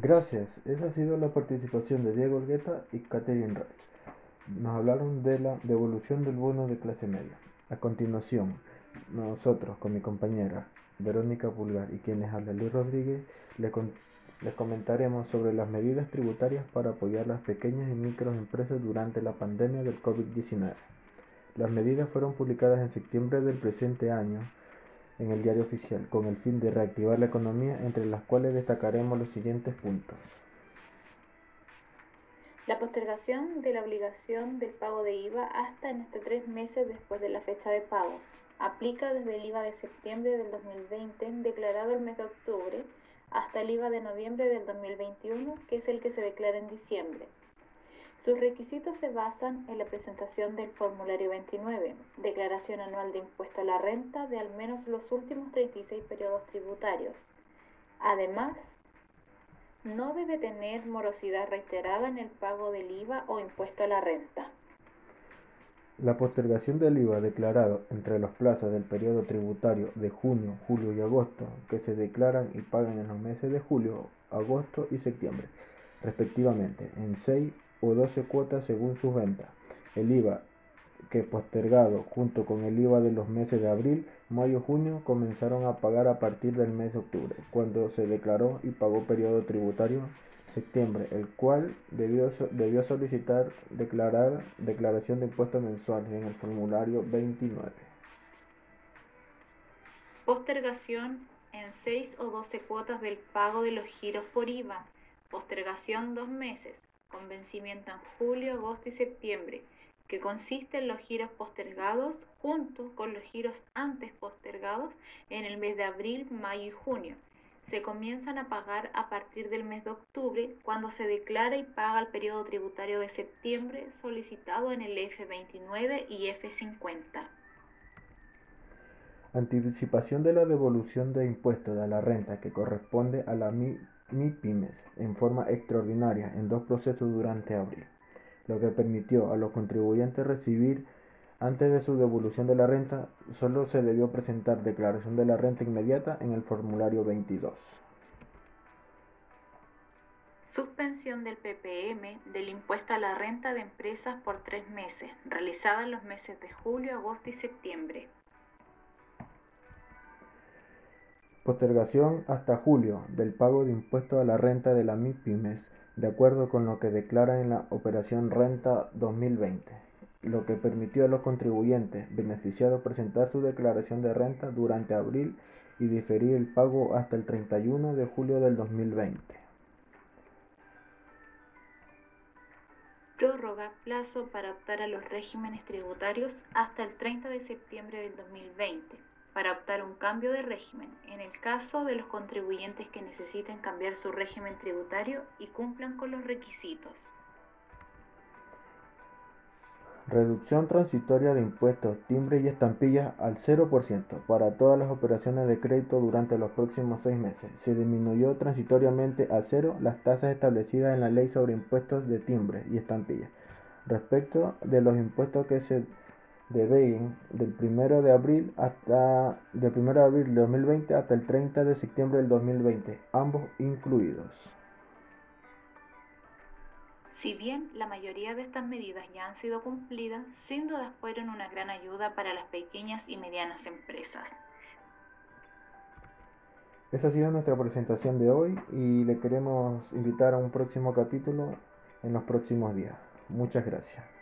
Gracias. Esa ha sido la participación de Diego Argueta y Catherine Reich. Nos hablaron de la devolución del bono de clase media. A continuación, nosotros con mi compañera Verónica Pulgar y quienes habla Luis Rodríguez, les, les comentaremos sobre las medidas tributarias para apoyar las pequeñas y microempresas durante la pandemia del COVID-19. Las medidas fueron publicadas en septiembre del presente año en el diario oficial con el fin de reactivar la economía, entre las cuales destacaremos los siguientes puntos. La postergación de la obligación del pago de IVA hasta en este tres meses después de la fecha de pago. Aplica desde el IVA de septiembre del 2020 declarado el mes de octubre hasta el IVA de noviembre del 2021, que es el que se declara en diciembre. Sus requisitos se basan en la presentación del formulario 29, declaración anual de impuesto a la renta de al menos los últimos 36 periodos tributarios. Además, no debe tener morosidad reiterada en el pago del IVA o impuesto a la renta. La postergación del IVA declarado entre los plazos del periodo tributario de junio, julio y agosto, que se declaran y pagan en los meses de julio, agosto y septiembre, respectivamente, en 6 o 12 cuotas según sus ventas. El IVA que postergado junto con el IVA de los meses de abril, mayo, junio comenzaron a pagar a partir del mes de octubre, cuando se declaró y pagó periodo tributario septiembre, el cual debió, debió solicitar declarar declaración de impuestos mensuales en el formulario 29. Postergación en 6 o 12 cuotas del pago de los giros por IVA. Postergación dos meses, con vencimiento en julio, agosto y septiembre que consiste en los giros postergados junto con los giros antes postergados en el mes de abril, mayo y junio. Se comienzan a pagar a partir del mes de octubre cuando se declara y paga el periodo tributario de septiembre solicitado en el F29 y F50. Anticipación de la devolución de impuestos de la renta que corresponde a la MIPIMES en forma extraordinaria en dos procesos durante abril lo que permitió a los contribuyentes recibir antes de su devolución de la renta, solo se debió presentar declaración de la renta inmediata en el formulario 22. Suspensión del PPM del impuesto a la renta de empresas por tres meses, realizada en los meses de julio, agosto y septiembre. Postergación hasta julio del pago de impuesto a la renta de la MIPIMES de acuerdo con lo que declara en la Operación Renta 2020, lo que permitió a los contribuyentes beneficiados presentar su declaración de renta durante abril y diferir el pago hasta el 31 de julio del 2020. Prórroga plazo para optar a los regímenes tributarios hasta el 30 de septiembre del 2020 para optar un cambio de régimen en el caso de los contribuyentes que necesiten cambiar su régimen tributario y cumplan con los requisitos. Reducción transitoria de impuestos, timbre y estampillas al 0% para todas las operaciones de crédito durante los próximos seis meses. Se disminuyó transitoriamente a cero las tasas establecidas en la ley sobre impuestos de timbre y estampillas respecto de los impuestos que se de del 1 de abril hasta del 1 de abril de 2020 hasta el 30 de septiembre del 2020, ambos incluidos. Si bien la mayoría de estas medidas ya han sido cumplidas, sin duda fueron una gran ayuda para las pequeñas y medianas empresas. Esa ha sido nuestra presentación de hoy y le queremos invitar a un próximo capítulo en los próximos días. Muchas gracias.